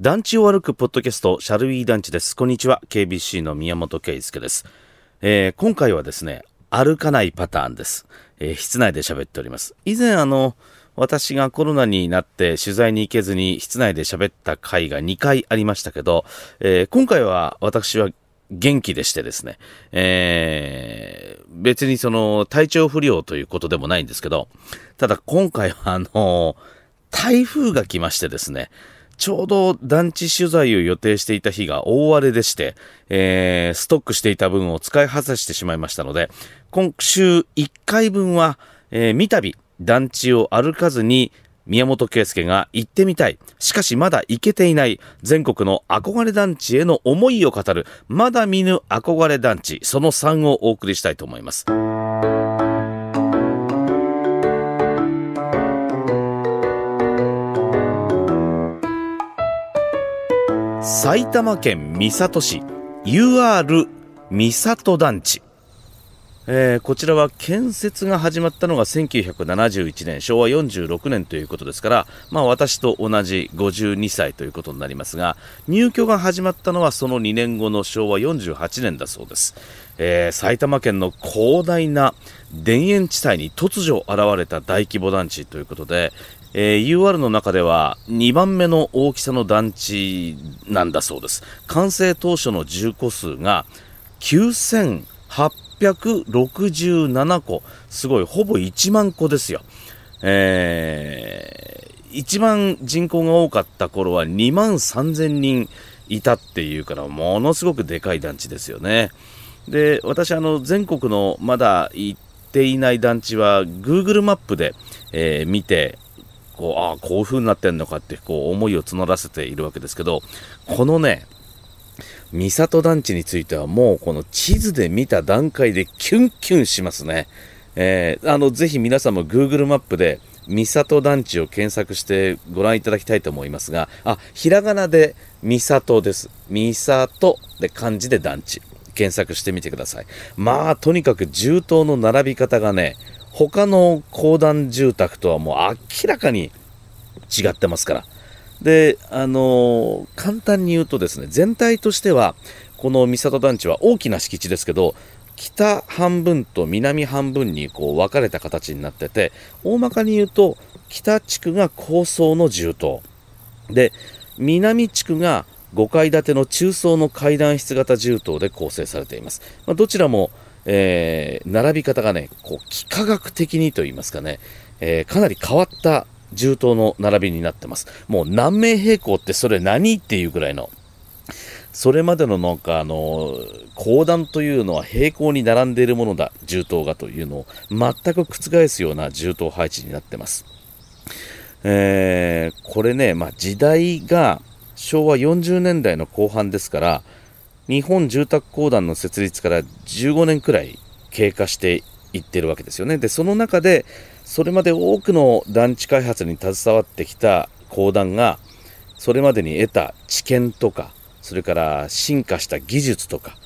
団地を歩くポッドキャスト、シャルウィー団地です。こんにちは。KBC の宮本圭介です。えー、今回はですね、歩かないパターンです。えー、室内で喋っております。以前あの、私がコロナになって取材に行けずに室内で喋った回が2回ありましたけど、えー、今回は私は元気でしてですね、えー、別にその体調不良ということでもないんですけど、ただ今回はあの、台風が来ましてですね、ちょうど団地取材を予定していた日が大荒れでして、えー、ストックしていた分を使い果たしてしまいましたので、今週1回分は、えー、三度団地を歩かずに宮本圭介が行ってみたい。しかしまだ行けていない全国の憧れ団地への思いを語る、まだ見ぬ憧れ団地、その3をお送りしたいと思います。埼玉県三郷市 UR 三郷団地、えー、こちらは建設が始まったのが1971年昭和46年ということですから、まあ、私と同じ52歳ということになりますが入居が始まったのはその2年後の昭和48年だそうです、えー、埼玉県の広大な田園地帯に突如現れた大規模団地ということで、えー、UR の中では2番目の大きさの団地なんだそうです。完成当初の住戸数が9800 9867戸。すごい、ほぼ1万戸ですよ。えー、一番人口が多かった頃は2万3000人いたっていうから、ものすごくでかい団地ですよね。で、私、あの、全国のまだ行っていない団地は Google マップで、えー、見て、こう、ああ、こういう風になってんのかって、こう、思いを募らせているわけですけど、このね、三郷団地についてはもうこの地図で見た段階でキュンキュンしますね。えー、あの、ぜひ皆さんも Google マップで三郷団地を検索してご覧いただきたいと思いますが、あ、ひらがなで三郷です。三郷で漢字で団地。検索してみてください。まあ、とにかく銃刀の並び方がね、他の公団住宅とはもう明らかに違ってますから。で、あのー、簡単に言うとですね、全体としては、この三郷団地は大きな敷地ですけど、北半分と南半分にこう分かれた形になってて、大まかに言うと、北地区が高層の住棟。で、南地区が5階建ての中層の階段室型住棟で構成されています。まあ、どちらもえー、並び方がね、こう、幾何学的にと言いますかね、えー、かなり変わった銃刀の並びになってます。もう何名平行ってそれ何っていうぐらいの、それまでのなんかあの、講談というのは平行に並んでいるものだ、銃刀がというのを全く覆すような銃刀配置になってます。えー、これね、まあ、時代が昭和40年代の後半ですから、日本住宅公団の設立から15年くらい経過していってるわけですよね。で、その中で、それまで多くの団地開発に携わってきた公団が、それまでに得た知見とか、それから進化した技術とか、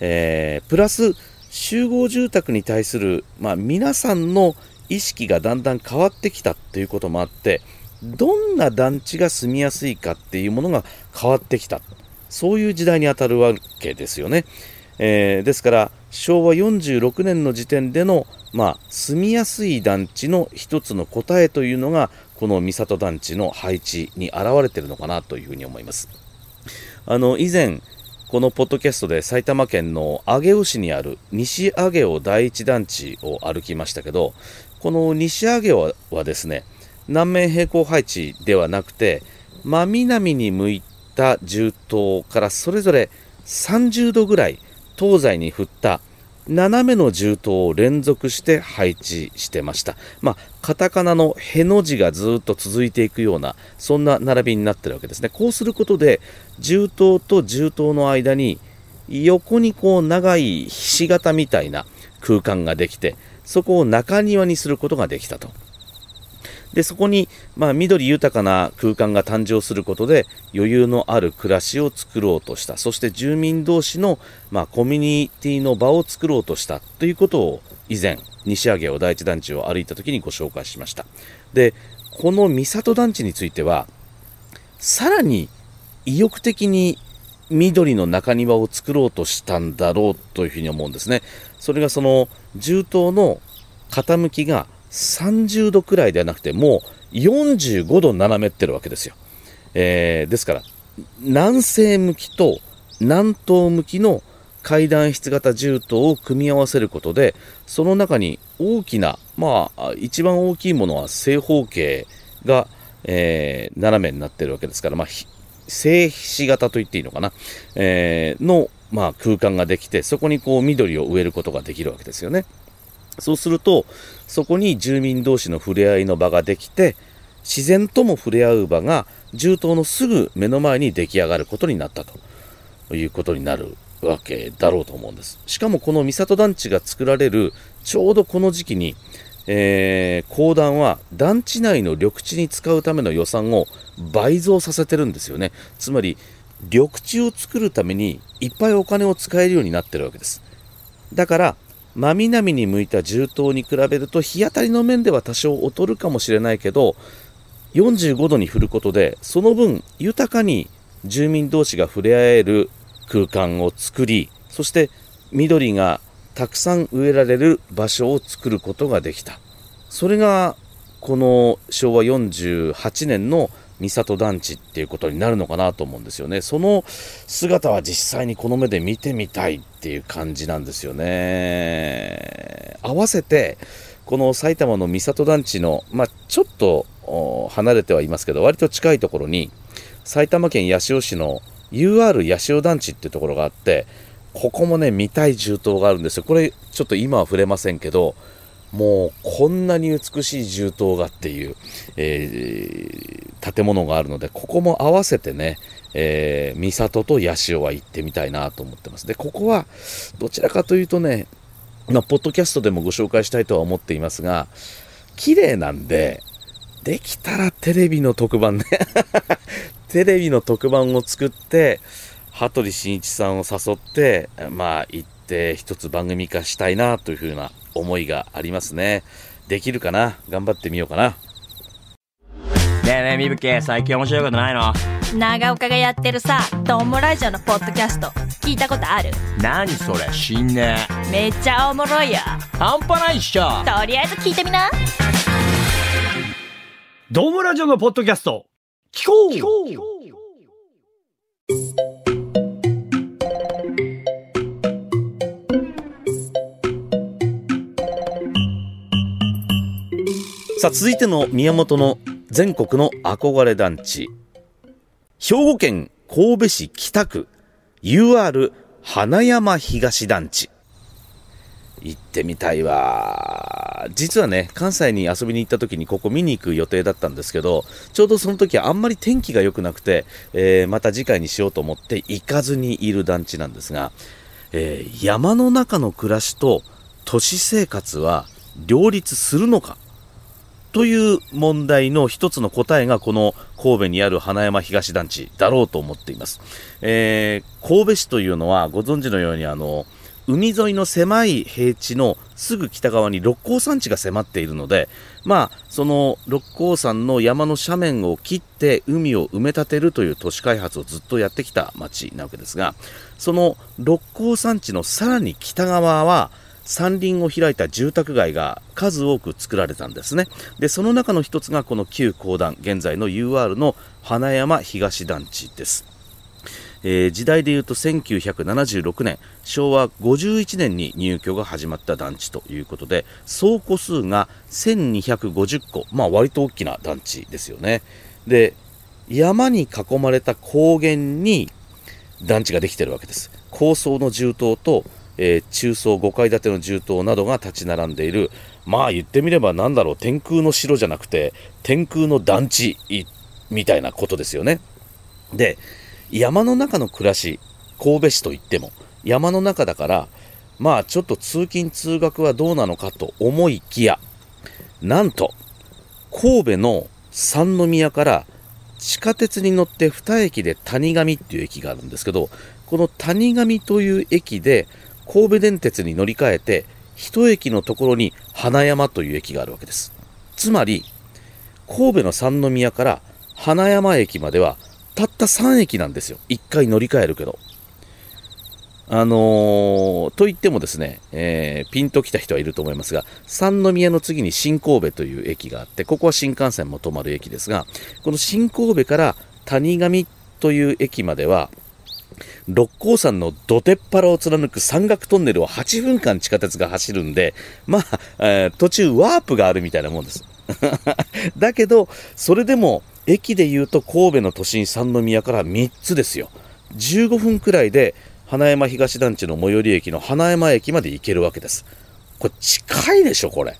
えー、プラス集合住宅に対する、まあ、皆さんの意識がだんだん変わってきたということもあって、どんな団地が住みやすいかっていうものが変わってきた。そういう時代にあたるわけですよね。えー、ですから昭和46年の時点での、まあ、住みやすい団地の一つの答えというのがこの三郷団地の配置に現れているのかなというふうに思います。あの以前このポッドキャストで埼玉県の上尾市にある西上尾第一団地を歩きましたけどこの西上尾はですね南面平行配置ではなくて真南に向いた銃刀からそれぞれ30度ぐらい東西に振った斜めの銃刀を連続して配置してました。まあ、カタカナのへの字がずっと続いていくような、そんな並びになってるわけですね。こうすることで、銃刀と銃刀の間に横にこう長いひし形みたいな空間ができて、そこを中庭にすることができたと。で、そこに、まあ、緑豊かな空間が誕生することで、余裕のある暮らしを作ろうとした。そして住民同士の、まあ、コミュニティの場を作ろうとしたということを、以前、西上尾第一団地を歩いた時にご紹介しました。で、この三郷団地については、さらに意欲的に緑の中庭を作ろうとしたんだろうというふうに思うんですね。それがその銃刀の傾きが30度くらいではなくてもう45度斜めってるわけですよ。えー、ですから南西向きと南東向きの階段室型銃刀を組み合わせることでその中に大きなまあ一番大きいものは正方形が、えー、斜めになってるわけですから、まあ、静ひし型と言っていいのかな、えー、の、まあ、空間ができてそこにこう緑を植えることができるわけですよねそうするとそこに住民同士の触れ合いの場ができて自然とも触れ合う場が銃刀のすぐ目の前に出来上がることになったと。いうことになるわけだろうと思うんです。しかもこの三郷団地が作られるちょうどこの時期にえー、公団は団地内の緑地に使うための予算を倍増させてるんですよね。つまり緑地を作るためにいっぱいお金を使えるようになってるわけです。だから真南に向いた銃刀に比べると日当たりの面では多少劣るかもしれないけど45度に振ることでその分豊かに住民同士が触れ合える空間を作りそして緑がたくさん植えられる場所を作ることができた。それがこの昭和48年の三郷団地っていうことになるのかなと思うんですよねその姿は実際にこの目で見てみたいっていう感じなんですよね合わせてこの埼玉の三郷団地の、まあ、ちょっと離れてはいますけど割と近いところに埼玉県八潮市の UR 八潮団地っていうところがあってここもね、見たい銃刀があるんですよ。これ、ちょっと今は触れませんけど、もうこんなに美しい銃刀がっていう、えー、建物があるので、ここも合わせてね、えー、三郷と八潮は行ってみたいなと思ってます。で、ここはどちらかというとね、まあ、ポッドキャストでもご紹介したいとは思っていますが、綺麗なんで、できたらテレビの特番ね テレビの特番を作って、羽鳥慎一さんを誘って、まあ、行って一つ番組化したいなというふうな思いがありますね。できるかな？頑張ってみようかな。ねえねえ、みぶけ、最近面白いことないの？長岡がやってるさ、トンボラジオのポッドキャスト、聞いたことある？何それ、死んねめっちゃおもろいよ。半端ないっしょ。とりあえず聞いてみな。ドームラジオのポッドキャスト、聞こうさあ続いての宮本の全国の憧れ団地。兵庫県神戸市北区 UR 花山東団地。行ってみたいわ。実はね関西に遊びに行った時にここ見に行く予定だったんですけどちょうどその時あんまり天気が良くなくて、えー、また次回にしようと思って行かずにいる団地なんですが、えー、山の中の暮らしと都市生活は両立するのか？という問題の一つの答えがこの神戸にある花山東団地だろうと思っています。えー、神戸市というのはご存知のようにあの海沿いの狭い平地のすぐ北側に六甲山地が迫っているので、まあ、その六甲山の山の斜面を切って海を埋め立てるという都市開発をずっとやってきた町なわけですが、その六甲山地のさらに北側は、山林を開いた住宅街が数多く作られたんですね。でその中の一つがこの旧公団現在の UR の花山東団地です。えー、時代でいうと1976年昭和51年に入居が始まった団地ということで総戸数が1250戸まあ割と大きな団地ですよね。で山に囲まれた高原に団地ができてるわけです。高層の銃刀とえー、中層5階建ての銃刀などが立ち並んでいる。まあ言ってみれば何だろう。天空の城じゃなくて天空の団地みたいなことですよね。で山の中の暮らし神戸市といっても山の中だからまあちょっと通勤通学はどうなのかと思いきやなんと神戸の三宮から地下鉄に乗って2駅で谷上っていう駅があるんですけどこの谷上という駅で神戸電鉄に乗り換えて一駅のところに花山という駅があるわけです。つまり神戸の三宮から花山駅まではたった3駅なんですよ。1回乗り換えるけど。あのー、と言ってもですね、えー、ピンときた人はいると思いますが、三宮の次に新神戸という駅があって、ここは新幹線も止まる駅ですが、この新神戸から谷上という駅までは、六甲山の土手っ腹を貫く山岳トンネルを8分間地下鉄が走るんで、まあ、えー、途中ワープがあるみたいなもんです。だけど、それでも駅で言うと神戸の都心三宮から3つですよ。15分くらいで花山東団地の最寄り駅の花山駅まで行けるわけです。これ近いでしょ、これ。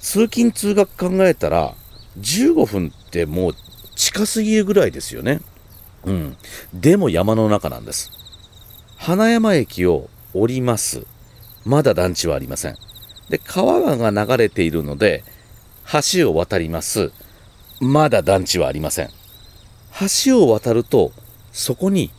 通勤通学考えたら、15分ってもう近すぎるぐらいですよね。うん。でも山の中なんです。花山駅を降ります。まだ団地はありません。で、川が流れているので、橋を渡ります。まだ団地はありません。橋を渡ると、そこに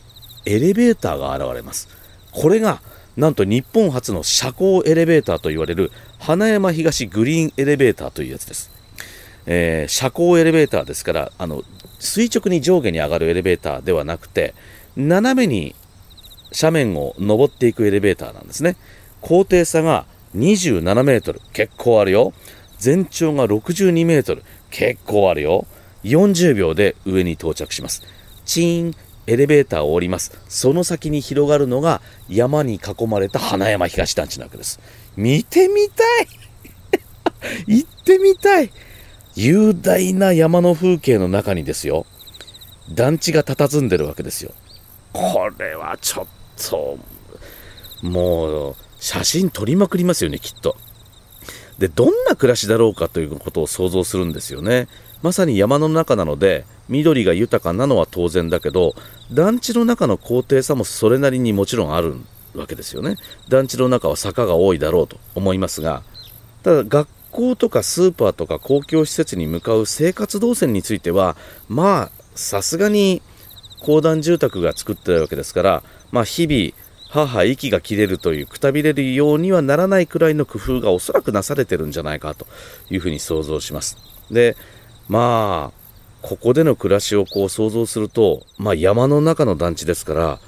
エレベーターが現れます。これが、なんと日本初の車高エレベーターと言われる花山東グリーンエレベーターというやつです。えー、車高エレベーターですから、あの、垂直に上下に上がるエレベーターではなくて、斜めに斜面を登っていくエレベーターなんですね。高低差が27メートル、結構あるよ。全長が62メートル、結構あるよ。40秒で上に到着します。チーン、エレベーターを降ります。その先に広がるのが山に囲まれた花山東団地なわけです。見てみたい 行ってみたい雄大な山の風景の中にですよ、団地が佇んでるわけですよ。これはちょっと、もう、写真撮りまくりますよね、きっと。で、どんな暮らしだろうかということを想像するんですよね。まさに山の中なので、緑が豊かなのは当然だけど団地の中の高低差もそれなりにもちろんあるわけですよね団地の中は坂が多いだろうと思いますがただ学校とかスーパーとか公共施設に向かう生活動線についてはまあさすがに公団住宅が作ってるわけですからまあ日々母息が切れるというくたびれるようにはならないくらいの工夫がおそらくなされてるんじゃないかというふうに想像します。でまあここでの暮らしをこう想像すると、まあ、山の中の団地ですから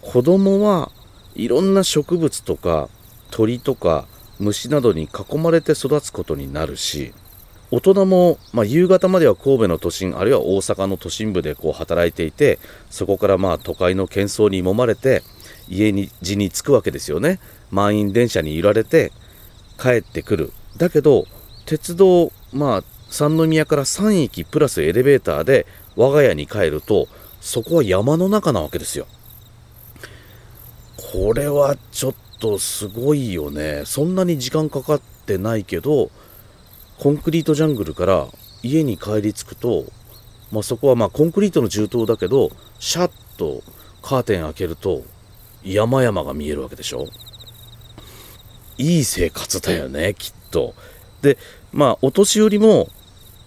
子供はいろんな植物とか鳥とか虫などに囲まれて育つことになるし大人も、まあ、夕方までは神戸の都心あるいは大阪の都心部でこう働いていてそこからまあ都会の喧騒に揉まれて家に地に着くわけですよね。満員電車に揺られて帰ってくる。だけど鉄道まあ三宮から3駅プラスエレベーターで我が家に帰るとそこは山の中なわけですよ。これはちょっとすごいよね。そんなに時間かかってないけどコンクリートジャングルから家に帰り着くと、まあ、そこはまあコンクリートの銃刀だけどシャッとカーテン開けると山々が見えるわけでしょ。いい生活だよねきっと。でまあお年寄りも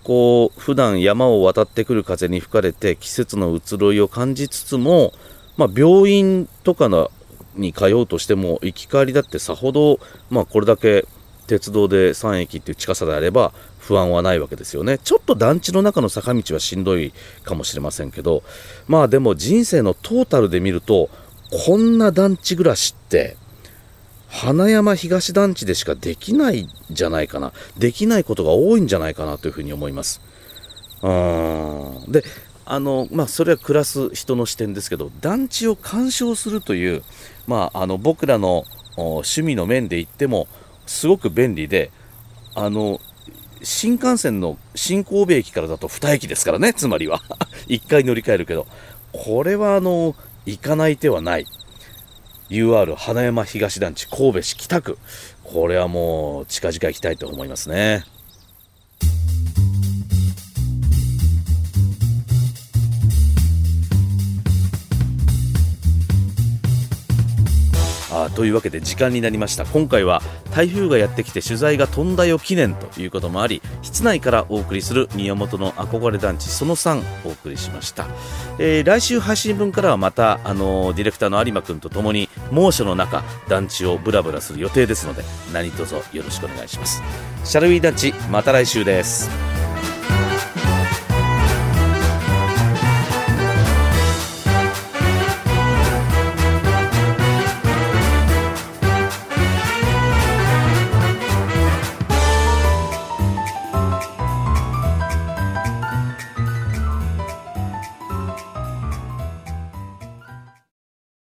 こう普段山を渡ってくる風に吹かれて季節の移ろいを感じつつも、まあ、病院とかのに通うとしても行き帰りだってさほど、まあ、これだけ鉄道で3駅っていう近さであれば不安はないわけですよねちょっと団地の中の坂道はしんどいかもしれませんけどまあでも人生のトータルで見るとこんな団地暮らしって花山東団地でしかできないんじゃないかな。できないことが多いんじゃないかなというふうに思います。うん。で、あの、まあ、それは暮らす人の視点ですけど、団地を鑑賞するという、まあ、あの、僕らの趣味の面で言っても、すごく便利で、あの、新幹線の新神戸駅からだと2駅ですからね、つまりは。1回乗り換えるけど、これはあの、行かない手はない。UR 花山東団地神戸市北区これはもう近々行きたいと思いますねというわけで時間になりました。今回は台風がやってきて取材が飛んだよ記念ということもあり室内からお送りする宮本の憧れ団地その3お送りしました、えー、来週配信分からはまたあの、ディレクターの有馬君とともに猛暑の中団地をブラブラする予定ですので何卒よろしくお願いします。シャルウィー団地また来週です。